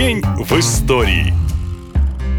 День в истории.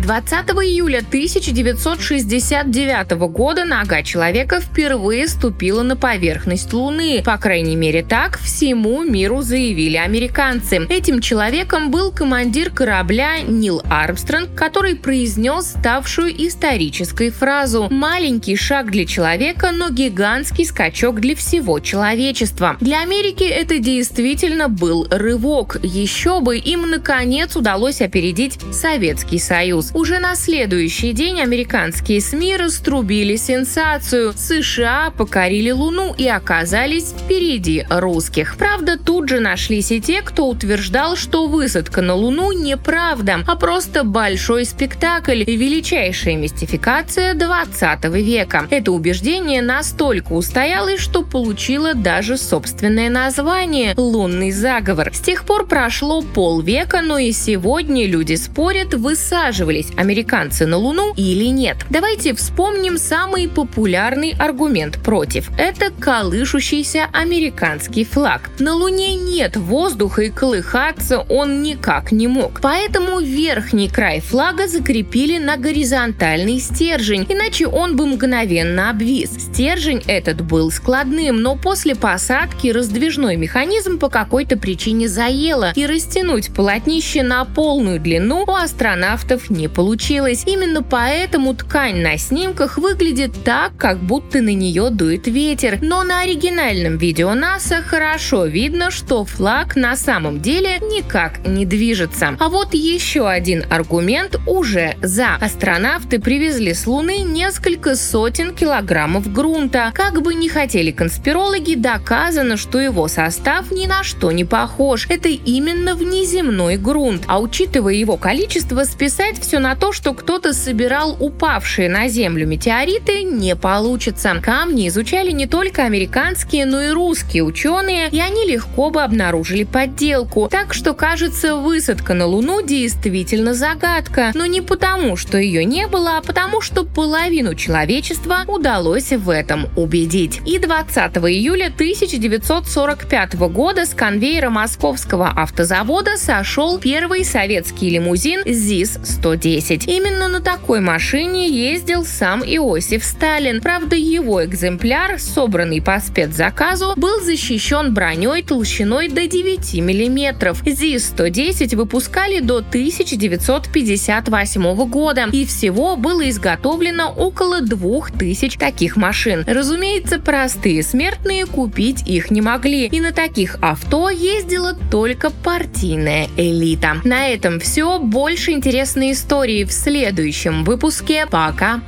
20 июля 1969 года нога человека впервые ступила на поверхность Луны. По крайней мере, так всему миру заявили американцы. Этим человеком был командир корабля Нил Армстронг, который произнес ставшую исторической фразу «Маленький шаг для человека, но гигантский скачок для всего человечества». Для Америки это действительно был рывок. Еще бы им наконец удалось опередить Советский Союз. Уже на следующий день американские СМИ раструбили сенсацию. США покорили Луну и оказались впереди русских. Правда, тут же нашлись и те, кто утверждал, что высадка на Луну неправда, а просто большой спектакль и величайшая мистификация 20 века. Это убеждение настолько устоялось, что получило даже собственное название – «Лунный заговор». С тех пор прошло полвека, но и сегодня люди спорят, высаживали отправились американцы на Луну или нет. Давайте вспомним самый популярный аргумент против. Это колышущийся американский флаг. На Луне нет воздуха и колыхаться он никак не мог. Поэтому верхний край флага закрепили на горизонтальный стержень, иначе он бы мгновенно обвис. Стержень этот был складным, но после посадки раздвижной механизм по какой-то причине заело, и растянуть полотнище на полную длину у астронавтов не получилось. Именно поэтому ткань на снимках выглядит так, как будто на нее дует ветер. Но на оригинальном видео НАСА хорошо видно, что флаг на самом деле никак не движется. А вот еще один аргумент уже за. Астронавты привезли с Луны несколько сотен килограммов грунта. Как бы ни хотели конспирологи, доказано, что его состав ни на что не похож. Это именно внеземной грунт. А учитывая его количество, списать все на то, что кто-то собирал упавшие на Землю метеориты, не получится. Камни изучали не только американские, но и русские ученые, и они легко бы обнаружили подделку. Так что, кажется, высадка на Луну действительно загадка. Но не потому, что ее не было, а потому, что половину человечества удалось в этом убедить. И 20 июля 1945 года с конвейера московского автозавода сошел первый советский лимузин ЗИС-110. 10. Именно на такой машине ездил сам Иосиф Сталин. Правда, его экземпляр, собранный по спецзаказу, был защищен броней толщиной до 9 мм. ЗИС-110 выпускали до 1958 года, и всего было изготовлено около 2000 таких машин. Разумеется, простые смертные купить их не могли, и на таких авто ездила только партийная элита. На этом все. Больше интересной истории истории в следующем выпуске. Пока!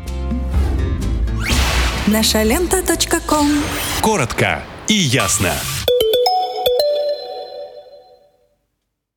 Наша лента. Коротко и ясно.